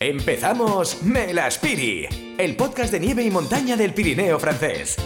Empezamos Melaspiri, el podcast de nieve y montaña del Pirineo francés.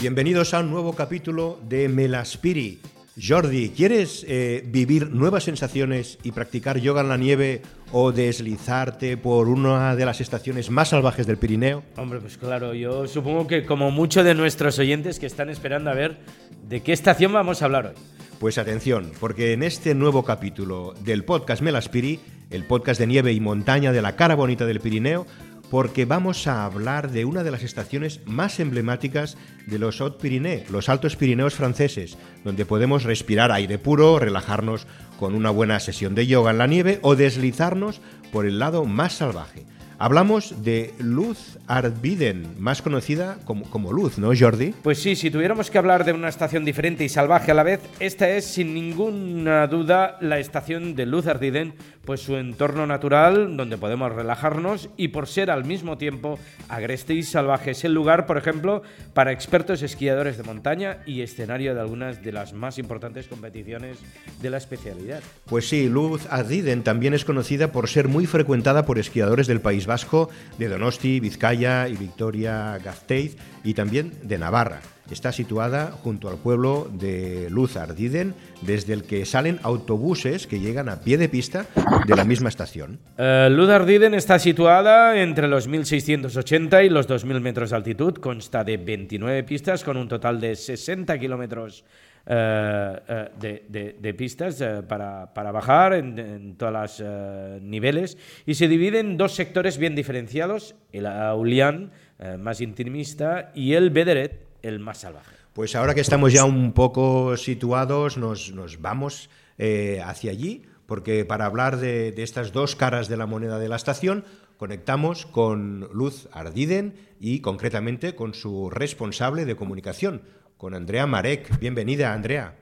Bienvenidos a un nuevo capítulo de Melaspiri. Jordi, ¿quieres eh, vivir nuevas sensaciones y practicar yoga en la nieve o deslizarte por una de las estaciones más salvajes del Pirineo? Hombre, pues claro, yo supongo que como muchos de nuestros oyentes que están esperando a ver de qué estación vamos a hablar hoy. Pues atención, porque en este nuevo capítulo del podcast Melaspiri, el podcast de nieve y montaña de la cara bonita del Pirineo, porque vamos a hablar de una de las estaciones más emblemáticas de los Haut Pyrénées, los Altos Pirineos franceses, donde podemos respirar aire puro, relajarnos con una buena sesión de yoga en la nieve o deslizarnos por el lado más salvaje. Hablamos de Luz Arbiden, más conocida como, como, Luz, ¿no, Jordi? Pues sí, si tuviéramos que hablar de una estación diferente y salvaje a la vez, esta es sin ninguna duda la estación de Luz Ardiden, pues su entorno natural donde podemos relajarnos y por ser al mismo tiempo agreste y salvaje. Es el lugar, por ejemplo, para expertos esquiadores de montaña y escenario de algunas de las más importantes competiciones de la especialidad. Pues sí, Luz Ardiden también es conocida por ser muy frecuentada por esquiadores del País Vasco, de Donosti, Vizcaya y Victoria Gasteiz y también de Navarra. Está situada junto al pueblo de Luz Ardiden, desde el que salen autobuses que llegan a pie de pista de la misma estación. Uh, Luz Ardiden está situada entre los 1680 y los 2000 metros de altitud. Consta de 29 pistas con un total de 60 kilómetros uh, uh, de, pistas para, para, bajar en, en todos los niveles y se divide en dos sectores bien diferenciados, el Aulian, más intimista, y el Bederet, el más salvaje. Pues ahora que estamos ya un poco situados, nos, nos vamos eh, hacia allí, porque para hablar de, estas dos caras de la moneda de la estación, conectamos con Luz Ardiden y concretamente con su responsable de comunicación, con Andrea Marek. Bienvenida, Andrea.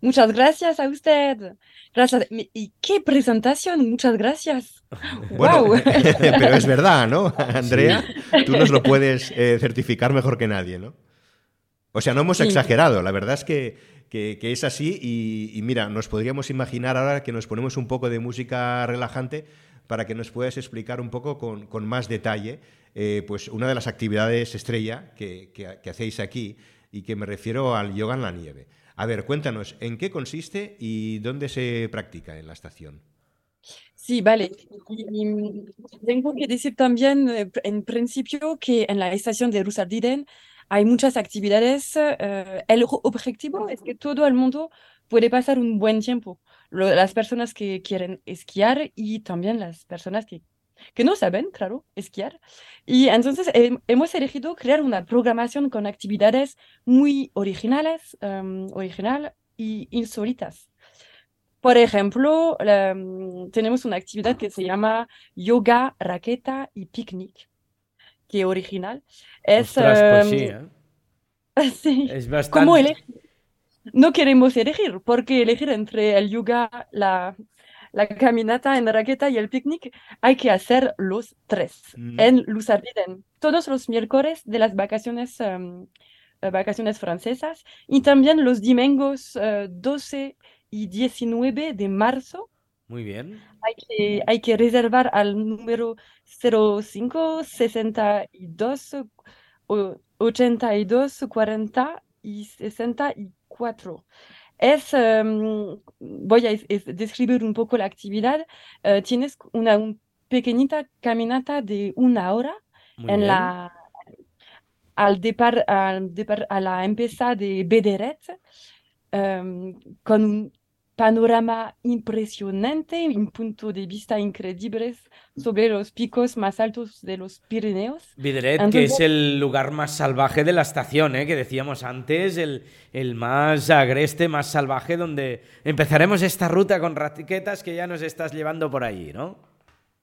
Muchas gracias a usted. Gracias. ¿Y qué presentación? Muchas gracias. Bueno, wow. pero es verdad, ¿no, Andrea? Sí. Tú nos lo puedes eh, certificar mejor que nadie, ¿no? O sea, no hemos sí. exagerado. La verdad es que, que, que es así. Y, y, mira, nos podríamos imaginar ahora que nos ponemos un poco de música relajante para que nos puedas explicar un poco con, con más detalle eh, pues una de las actividades estrella que, que, que hacéis aquí y que me refiero al yoga en la nieve. A ver, cuéntanos, ¿en qué consiste y dónde se practica en la estación? Sí, vale. Y, y tengo que decir también, eh, en principio, que en la estación de Rusardiden hay muchas actividades. Eh, el objetivo es que todo el mundo puede pasar un buen tiempo. Lo, las personas que quieren esquiar y también las personas que que no saben, claro, esquiar. Y entonces eh, hemos elegido crear una programación con actividades muy originales, um, original y insólitas. Por ejemplo, um, tenemos una actividad que se llama yoga, raqueta y picnic, que original. Es, Ostras, pues sí, ¿eh? sí. Es bastante... ¿Cómo elegir? No queremos elegir, porque elegir entre el yoga, la, la caminata en raqueta y el picnic, hay que hacer los tres mm. en Luzardiden, todos los miércoles de las vacaciones, um, vacaciones francesas y también los domingos uh, 12 y 19 de marzo. Muy bien. Hay que, hay que reservar al número 05 62 82 40 y 64 es, um, voy a es, describir un poco la actividad, uh, tienes una un pequeñita caminata de una hora Muy en bien. la, al, depar, al depar, a la empezada de Bederet, um, con un panorama impresionante, un punto de vista increíble sobre los picos más altos de los Pirineos. Videret, Entonces, que es el lugar más salvaje de la estación, ¿eh? que decíamos antes, el, el, más agreste, más salvaje, donde empezaremos esta ruta con raquetas que ya nos estás llevando por allí, ¿no?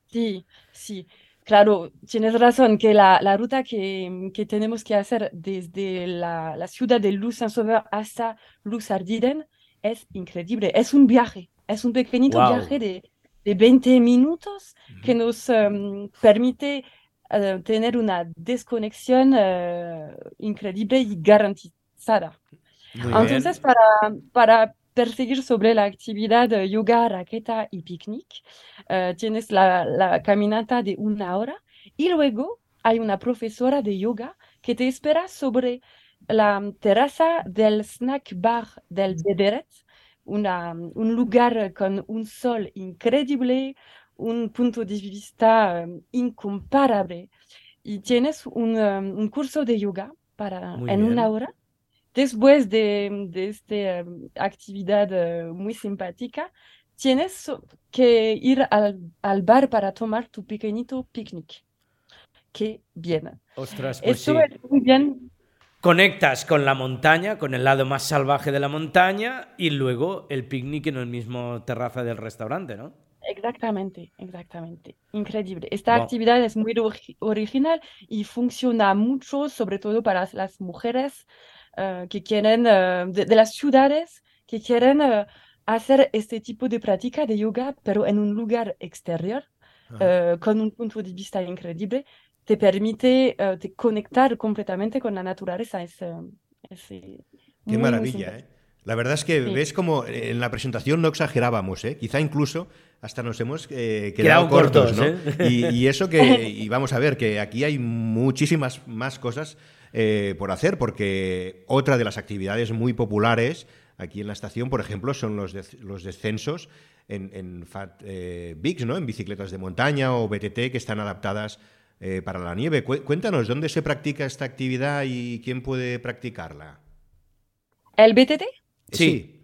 Sí, sí. Claro, tienes razón que la, la ruta que, que, tenemos que hacer desde la, la ciudad de Luz-Saint-Sauveur hasta Luz-Ardiden es increíble. Es un viaje, es un pequeñito wow. viaje de, de, 20 minutos que nos um, permite uh, tener una desconexión uh, increíble y garantizada. Muy Entonces, para, para perseguir sobre la actividad de yoga, raqueta y picnic. Eh, tienes la, la caminata de una hora y luego hay una profesora de yoga que te espera sobre la terraza del snack bar del Bederet, una, un lugar con un sol increíble, un punto de vista um, incomparable. Y tienes un, um, un curso de yoga para, Muy en bien. una hora. Después de, de esta um, actividad uh, muy simpática, tienes que ir al, al bar para tomar tu pequeñito picnic. Qué bien. Ostras, pues sí. es muy bien Conectas con la montaña, con el lado más salvaje de la montaña y luego el picnic en el mismo terraza del restaurante, ¿no? Exactamente, exactamente. Increíble. Esta Wow. actividad es muy ori- original y funciona mucho, sobre todo para las mujeres eh, que quieren, eh, de, de las ciudades, que quieren eh, hacer este tipo de práctica de yoga, pero en un lugar exterior, con un punto de vista increíble. Te permite eh, te conectar completamente con la naturaleza. Es, eh, es, eh, Qué muy maravilla. ¿eh? La verdad es que Sí. ves como en la presentación no exagerábamos, ¿eh? Quizá incluso hasta nos hemos eh, Quedado quedado cortos, cortos, ¿no? ¿eh? Y, y eso que, y vamos a ver, que aquí hay muchísimas más cosas eh, por hacer, porque otra de las actividades muy populares aquí en la estación, por ejemplo, son los, los descensos en, en Fat eh, Bigs, ¿no? En bicicletas de montaña o BTT que están adaptadas eh, para la nieve. Cué- Cuéntanos, ¿dónde se practica esta actividad y quién puede practicarla? ¿El BTT? Sí.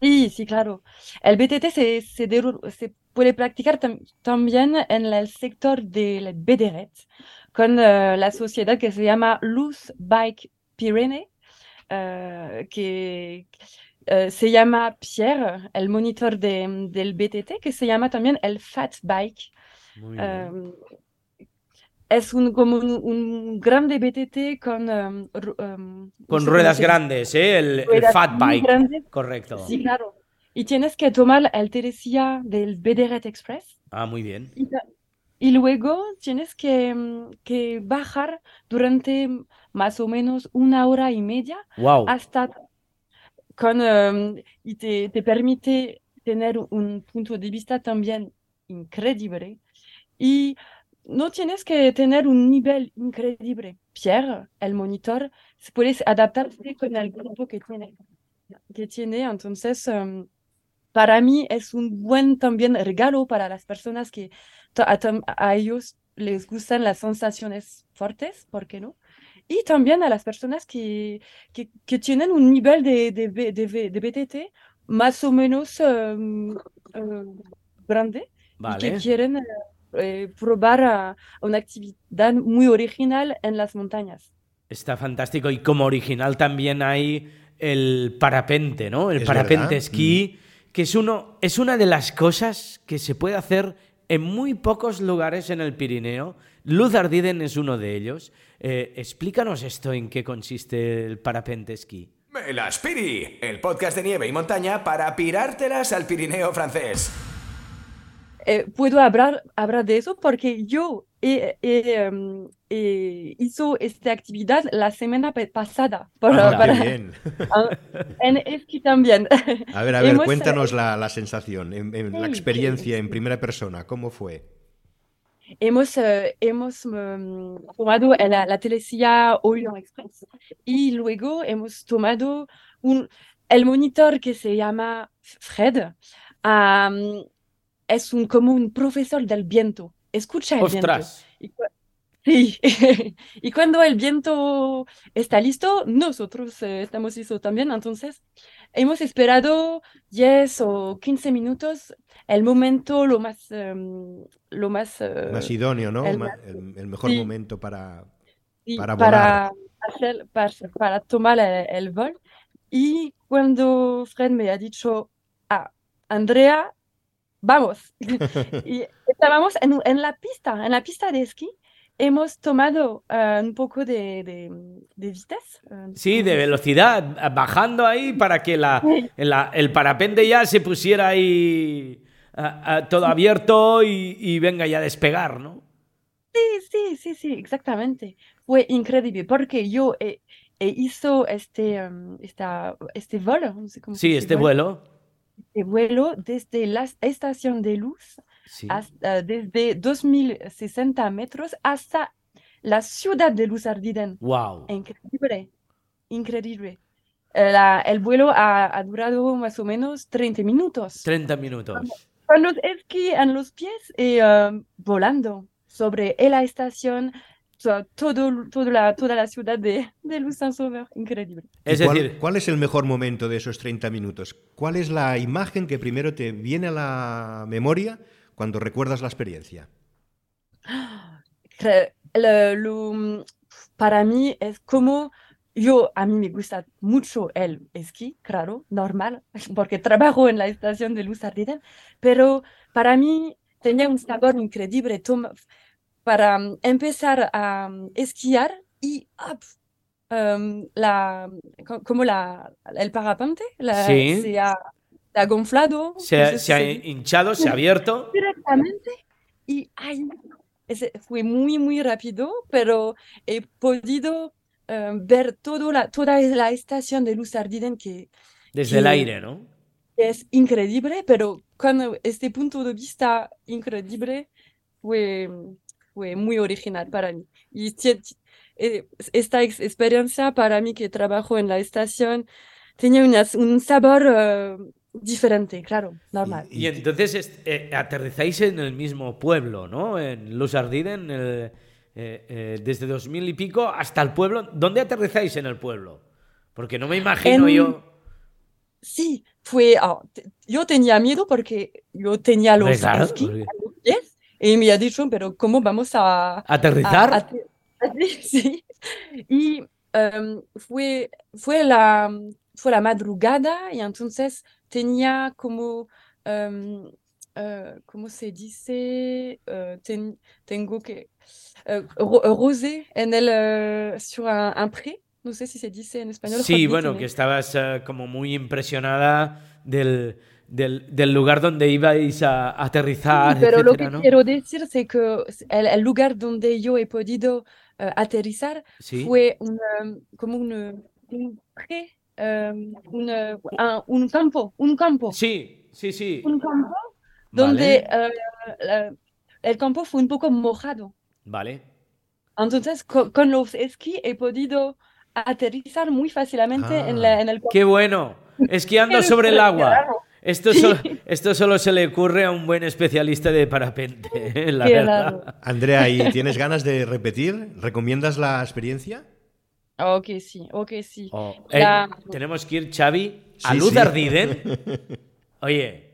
Sí, sí, claro. El BTT se, se, se puede practicar tam- también en el sector del Bederet con eh, la sociedad que se llama Luz Bike Pyrénées, eh, que eh, se llama Pierre, el monitor de- del BTT, que se llama también el Fat Bike. Muy bien. Es un, como un, un grande BTT con, um, um, Con ruedas grandes, ¿eh? El, el fat bike. Correcto. Sí, claro. Y tienes que tomar el Teresia del Bederet Express Ah, muy bien. y, y luego tienes que, mm, que bajar durante más o menos una hora y media Wow. hasta con um, y te, te permite tener un punto de vista también increíble y no tienes que tener un nivel increíble. Pierre, el monitor, se puede adaptarse con el grupo que tiene, que tiene. Entonces, um, para mí es un buen también regalo para las personas que a, ellos les gustan las sensaciones fuertes, ¿por qué no? Y también a las personas que, que, que tienen un nivel de, de, de, de BTT más o menos um, uh, grande y que Vale. quieren eh, eh, probar a- una actividad muy original en las montañas. Está fantástico. Y como original también hay el parapente, ¿no? El Es parapente verdad. esquí, que es, uno, es una de las cosas que se puede hacer en muy pocos lugares en el Pirineo. Luz Ardiden es uno de ellos. Eh, explícanos esto, en qué consiste el parapente esquí. Las Piri, el podcast de nieve y montaña para pirártelas al Pirineo francés. Eh, puedo hablar, hablar de eso porque yo he, he, em, he- hizo esta actividad la semana pasada para. Qué para- bien. en esquí también. A ver, a ver, Hemos, cuéntanos la, la sensación, en, en la Sí, experiencia sí, en primera persona, ¿cómo fue? Hemos, eh, hemos mm, tomado la, la Telesia Orient Express y luego hemos tomado un, el monitor que se llama Fred. am, es un, como un profesor del viento. Escucha el viento. ¡Ostras! Y cu- Sí, y cuando el viento está listo, nosotros eh, estamos listos también. Entonces, hemos esperado 10 o 15 minutos, el momento lo más, em, lo más, eh, Más idóneo, ¿no? el Ma- más- El, el mejor sí. momento para... sí, para para, hacer, para, para tomar el, el vol. Y cuando Fred me ha dicho, ah, Andrea, vamos. y estábamos en, en la pista, en la pista de esquí. Hemos tomado eh, un poco de, de, de vitesse. eh, Sí, de velocidad, bajando ahí para que la, la- el parapente ya se pusiera ahí a todo abierto y, y venga ya a despegar, ¿no? Sí, sí, sí, sí, exactamente. Fue increíble porque yo he, e hizo este, um, esta, este vuelo, no sé cómo Sí, este vuelo. Vuelo desde la estación de luz Sí. hasta, desde 2060 metros hasta la ciudad de Luz Ardiden. Wow. Increíble, increíble. Eh, la- el vuelo ha, ha durado más o menos 30 minutos. 30 minutos. Con los esquí en los pies y um, volando sobre la estación, todo, todo la, toda la ciudad de, de Luxembourg. Increíble. ¿Y Es cuál, decir, cuál es el mejor momento de esos 30 minutos? ¿Cuál es la imagen que primero te viene a la memoria cuando recuerdas la experiencia? Lo- lo- para mí es como yo, a mí me gusta mucho el esquí, claro, normal, porque trabajo en la estación de Luz Ardiden, pero para mí tenía un sabor increíble toma- para mm, empezar a mm, esquiar y ¡up! em, la, co- como la, el parapente la- Sí. se, ha, se ha gonflado, se, no ha- sé se ha hinchado, se ha abierto. directamente y ay, ese fue muy, muy rápido, pero he podido eh, ver todo la, toda la estación de Luz Ardiden que Desde el que- aire, ¿no? es increíble, pero con este punto de vista increíble fue, fue muy original para mí. Y eh, esta ex- experiencia para mí que trabajo en la estación tenía unas- un sabor eh, diferente, claro, normal. Y entonces est- eh, aterrizáis en el mismo pueblo, ¿no? En Luz Ardiden, eh, eh, desde 2000 y pico hasta el pueblo. ¿Dónde aterrizáis en el pueblo? Porque no me imagino En- yo. Sí, fue, te- yo tenía miedo porque yo tenía los claro, esquí porque- los y me ha dicho, pero ¿cómo vamos a, a- ¿Aterrizar? a- sí. Y em, fue, fue la, fue la madrugada y entonces tenía como, em, eh, ¿cómo se dice? Eh, ten- tengo que, eh, ro- rosé en el, sur un, un pré, no sé si se dice en español. Sí, bueno, en que estabas como muy impresionada del, del, del lugar donde ibais a aterrizar, Sí, pero lo etcétera, que ¿no? quiero decir es que el, el lugar donde yo he podido eh, aterrizar Sí. fue un, um, como un, un pré, um, un, uh, un- un campo, un campo, Sí, sí, sí. un campo donde Vale, eh, la- el campo fue un poco mojado. vale. Entonces, co- con, los esquí he podido aterrizar muy fácilmente en, Ah. la, en el campo. Qué bueno. Esquiando sobre el agua. Esto, solo, esto solo se le ocurre a un buen especialista de parapente, eh, la Qué verdad. Andrea, ¿y tienes ganas de repetir? ¿Recomiendas la experiencia? Ok, sí, ok, sí. Oh, eh, La- tenemos que ir, Xavi, a Sí, Luz sí. Ardiden. Oye,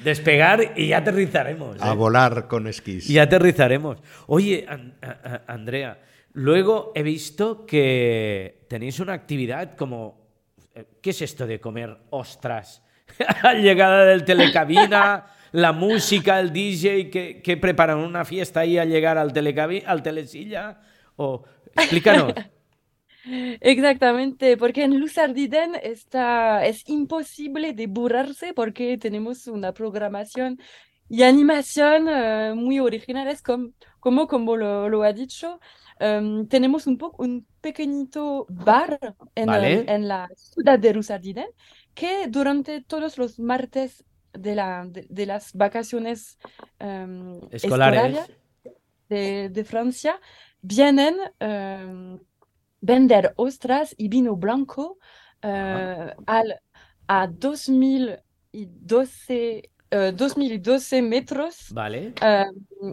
despegar y ya aterrizaremos. A ¿eh? volar con esquís. Y aterrizaremos. Oye, An- Andrea, luego he visto que tenéis una actividad como... eh, ¿Qué es esto de comer ostras? a llegada del telecabina, la música, el DJ, que, que preparan una fiesta ahí al llegar al, al telesilla. O, explícanos. Exactamente, porque en Luz Ardiden está, es imposible de burlarse porque tenemos una programación y animación eh, muy originales, com- como, como lo, lo ha dicho. em, tenemos un, po- un pequeñito bar en, Vale. el- en la ciudad de Luz Ardiden que durante todos los martes de, la, de, de las vacaciones em, Escolares. de, de Francia vienen em, vender ostras y vino blanco eh, al, a 2012, eh, 2012 metros Vale. eh,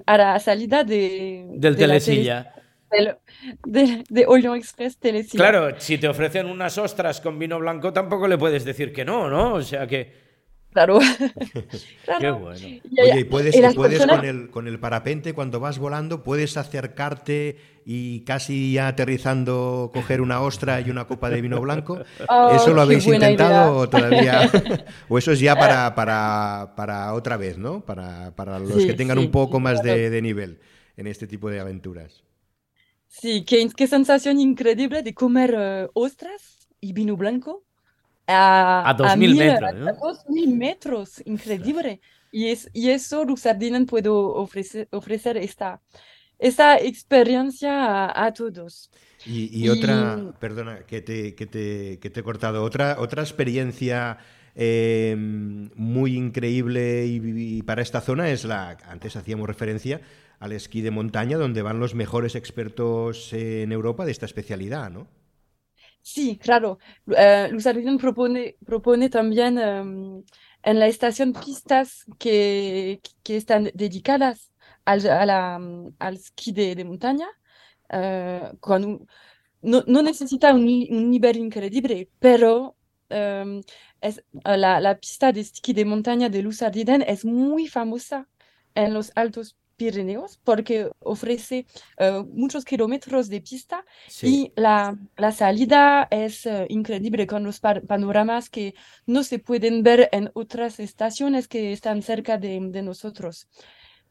a la salida de, Del de la telesilla. Del- de, de Orient Express. Claro, si te ofrecen unas ostras con vino blanco, tampoco le puedes decir que no, ¿no? O sea que. Claro. Qué Claro. bueno. Y- Oye, y puedes, y puedes personas- con, el, con el parapente, cuando vas volando, puedes acercarte y casi ya aterrizando coger una ostra y una copa de vino blanco. Oh, ¿Eso lo habéis intentado o todavía? o eso es ya para, para, para otra vez, ¿no? Para, para los Sí, que tengan sí, un poco más de, de nivel en este tipo de aventuras. Sí, qué, qué sensación increíble de comer eh, ostras y vino blanco a, A 2000 mil- metros, a ¿no? 2000 metros, increíble. Y, es, y eso Luz Ardiden puedo ofrecer, ofrecer esta, esta experiencia a, a todos. Y, y otra, perdona que te, que, te, que te he cortado, otra, otra experiencia eh, muy increíble y, y, para esta zona es la, antes hacíamos referencia al esquí de montaña, donde van los mejores expertos en Europa de esta especialidad, ¿no? Sí, claro. Uh, Luz propone, propone también um, en la estación pistas que, están dedicadas al, a al esquí de, montaña. Un, no, no, necesita un, nivel increíble, pero um, es, la, la, pista de esquí de montaña de Luz es muy famosa en los altos Pirineos porque ofrece uh, muchos kilómetros de pista sí. y la, la, salida es uh, increíble con los panoramas que no se pueden ver en otras estaciones que están cerca de, de nosotros.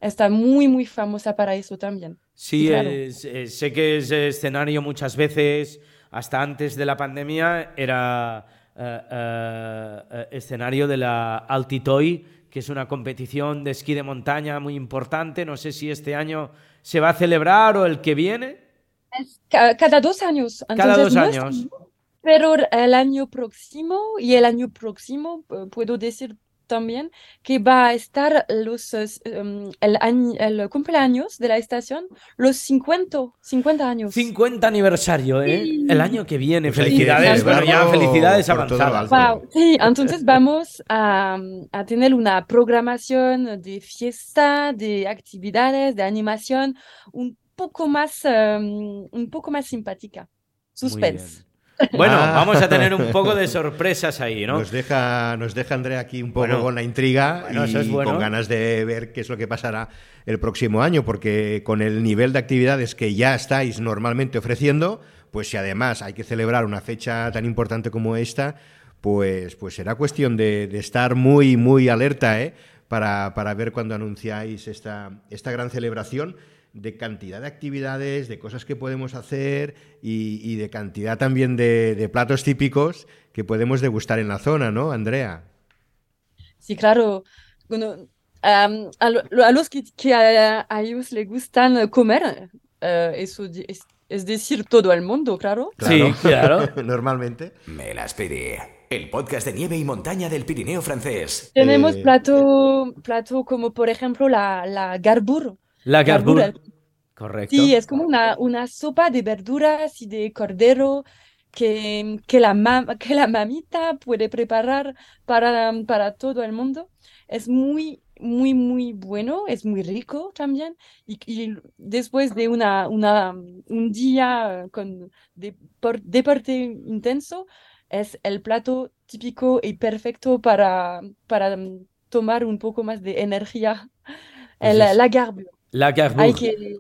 Está muy, muy famosa para eso también. Sí, claro. es, es, sé que es escenario muchas veces, hasta antes de la pandemia, era uh, escenario de la Altitoy que es una competición de esquí de montaña muy importante. No sé si este año se va a celebrar o el que viene. Cada dos años. Entonces, cada dos años. Es, pero el año próximo y el año próximo, puedo decir también que va a estar los, um, el, el, cumpleaños de la estación, los 50, 50 años. 50 aniversario, ¿eh? Sí. El año que viene. Pues felicidades, sí, bueno, ya felicidades avanzadas. Wow. Sí, entonces vamos a, a, tener una programación de fiesta, de actividades, de animación un poco más, um, un poco más simpática. Suspense. Bueno, ah. vamos a tener un poco de sorpresas ahí, ¿no? Nos deja, nos deja Andrea aquí un poco bueno, con la intriga bueno, y es bueno. con ganas de ver qué es lo que pasará el próximo año, porque con el nivel de actividades que ya estáis normalmente ofreciendo, pues si además hay que celebrar una fecha tan importante como esta, pues, pues será cuestión de, de estar muy, muy alerta, ¿eh? Para, para ver cuando anunciáis esta, esta gran celebración de cantidad de actividades, de cosas que podemos hacer y, y de cantidad también de, de, platos típicos que podemos degustar en la zona, ¿no, Andrea? Sí, claro. Bueno, um, a, lo, a, los que, que a, a, ellos les gustan comer, uh, eso es, es, decir, todo el mundo, claro. claro. Sí, claro. Normalmente. Me las pedí. El podcast de nieve y montaña del Pirineo francés. Tenemos eh... plato, plato como, por ejemplo, la, la. La garbura. Correcto. Sí, es como una, una sopa de verduras y de cordero que, que, la, mam que la mamita puede preparar para, para todo el mundo. Es muy, muy, muy bueno, es muy rico también. Y, y después de una, una, un día con deporte intenso, es el plato típico y perfecto para, para tomar un poco más de energía. El, la garbure. La garbure. Hay que,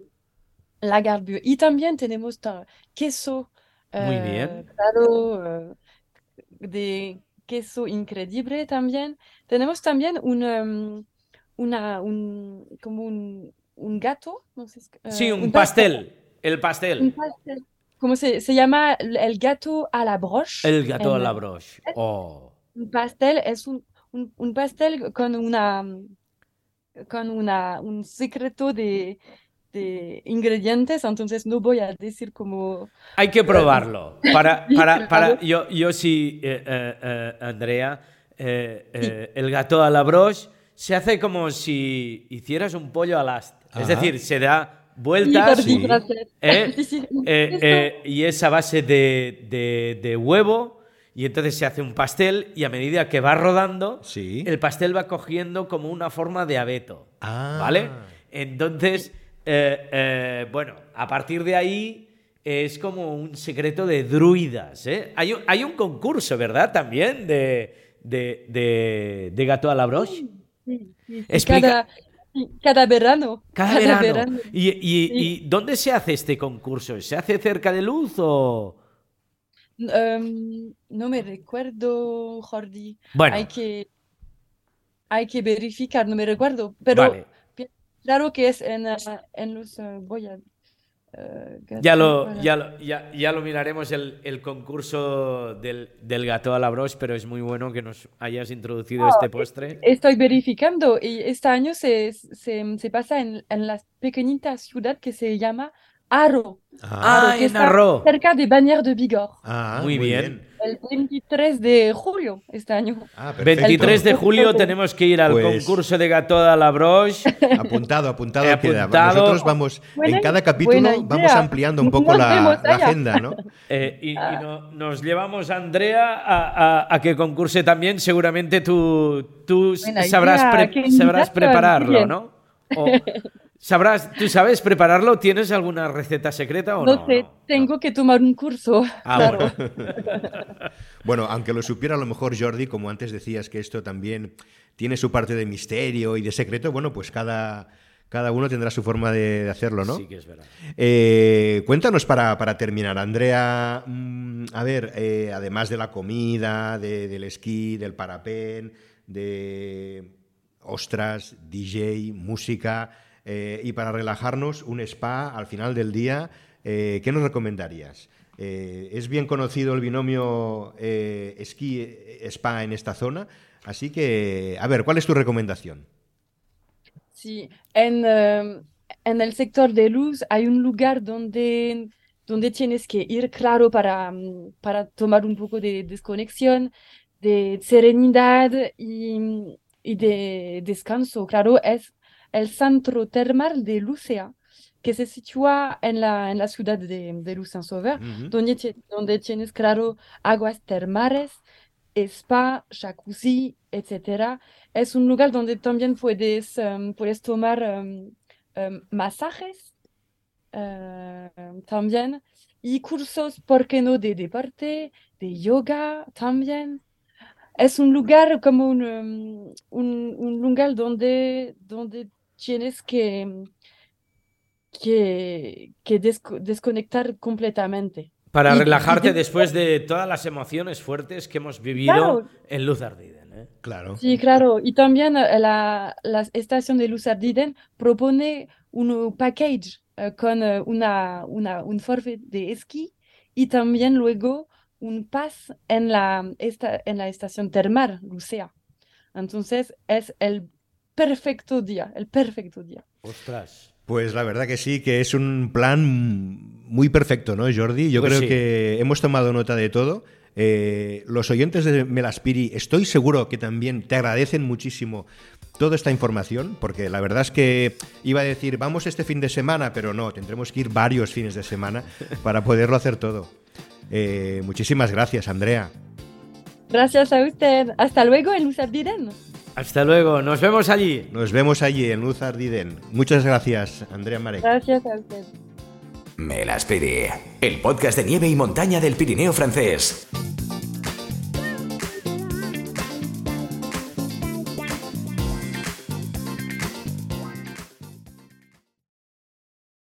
la garbure. Y también tenemos queso. Muy uh, bien. Claro, uh, de queso increíble también. Tenemos también un, um, una, un, como un, un gato. No sé, uh, sí, un, un pastel. pastel. El pastel. Un pastel. ¿Cómo se, se llama? El gato a la broche. El gato en, a la broche. Oh. Un pastel es un, un pastel con una con una, un secreto de, de, ingredientes, entonces no voy a decir cómo... Hay que probarlo. Para, para, para, yo, yo sí, eh, eh, eh, Andrea, el gato a la broche se hace como si hicieras un pollo al ast. Es decir, se da vueltas sí. y es a base de, de, de huevo y entonces se hace un pastel y a medida que va rodando, sí. el pastel va cogiendo como una forma de abeto. Ah. ¿Vale? Entonces, eh, eh, bueno, a partir de ahí es como un secreto de druidas. ¿eh? Hay, un, hay, un concurso, ¿verdad? También de, de, de, de gato a la broche. Sí, sí, sí. Explica... Cada, cada, verano. Cada, cada verano. verano. ¿Y, y, ¿Y dónde se hace este concurso? ¿Se hace cerca de luz o...? Um, no me recuerdo, Jordi. Bueno. Hay que, hay que verificar, no me recuerdo. Pero vale. claro que es en, uh, en los. Uh, voy a. Uh, ya, lo, ya, lo, ya, ya, lo miraremos el, el concurso del, del, gato a la broche, pero es muy bueno que nos hayas introducido este postre. Estoy verificando y este año se, se, se pasa en, en la pequeñita ciudad que se llama Aro. Ah, Aro, que está Arro. cerca de Bagnères de Bigorre. Ah, Muy bien. El 23 de julio este año. Ah, perfecto. 23 de julio tenemos que ir al Pues- concurso de Gato de la Broche. Apuntado, apuntado, He queda. apuntado. Nosotros vamos, Buena- en cada capítulo vamos ampliando un poco la, agenda, ¿no? Eh, y y no- nos llevamos a Andrea a, a- a que concurse también. Seguramente tú, tú Buena sabrás, pre- sabrás prepararlo. ¿no? O- sabrás, ¿Tú sabes prepararlo? ¿Tienes alguna receta secreta o no? No sé, No, tengo que tomar un curso. Ah, claro. bueno. Bueno, aunque lo supiera a lo mejor Jordi, como antes decías que esto también tiene su parte de misterio y de secreto, bueno, pues cada, cada uno tendrá su forma de, de hacerlo, ¿no? Sí que es verdad. Eh, cuéntanos para, para terminar, Andrea, mm, a ver, eh, además de la comida, de- del esquí, del parapén, de ostras, DJ, música, eh, y para relajarnos, un spa al final del día, eh, ¿qué nos recomendarías? Eh, es bien conocido el binomio esquí-spa en esta zona, así que, a ver, ¿cuál es tu recomendación? Sí, en, eh, en el sector de luz hay un lugar donde, donde tienes que ir, claro, para, mm, para tomar un poco de desconexión, de serenidad y, y de descanso. Claro, es el centro termal de Lucea, que se sitúa en la, en la ciudad de, de Ujú. donde, ti- donde tienes, claro, aguas termales, spa, jacuzzi, etcétera. Es un lugar donde también puedes, em, puedes tomar em, em, masajes también y cursos, ¿por qué no?, de deporte, de yoga también. Es un lugar como un, un, un lugar donde, donde tienes que, em, que, que desco- desconectar completamente. Para Y- relajarte y- después de todas las emociones fuertes que hemos vivido Claro. en Luz Ardiden. ¿eh? Claro. Sí, claro. Y también eh, la, la estación de Luz Ardiden propone un package eh, con una, una, un forfait de esquí y también luego un pass en la, esta, en la estación termal Lucea. Entonces es el perfecto día, el perfecto día. Ostras. Pues la verdad que sí, que es un plan muy perfecto, ¿no, Jordi? Yo Pues creo sí. que hemos tomado nota de todo. Eh, los oyentes de Melaspiri, estoy seguro que también te agradecen muchísimo toda esta información, porque la verdad es que iba a decir, vamos este fin de semana, pero no, tendremos que ir varios fines de semana para poderlo hacer todo. Eh, muchísimas gracias, Andrea. Gracias a usted. Hasta luego en Luz Ardiden. Hasta luego. Nos vemos allí. Nos vemos allí en Luz Ardiden. Muchas gracias, Andrea Marek. Gracias a usted. Me las pedí. El podcast de nieve y montaña del Pirineo francés.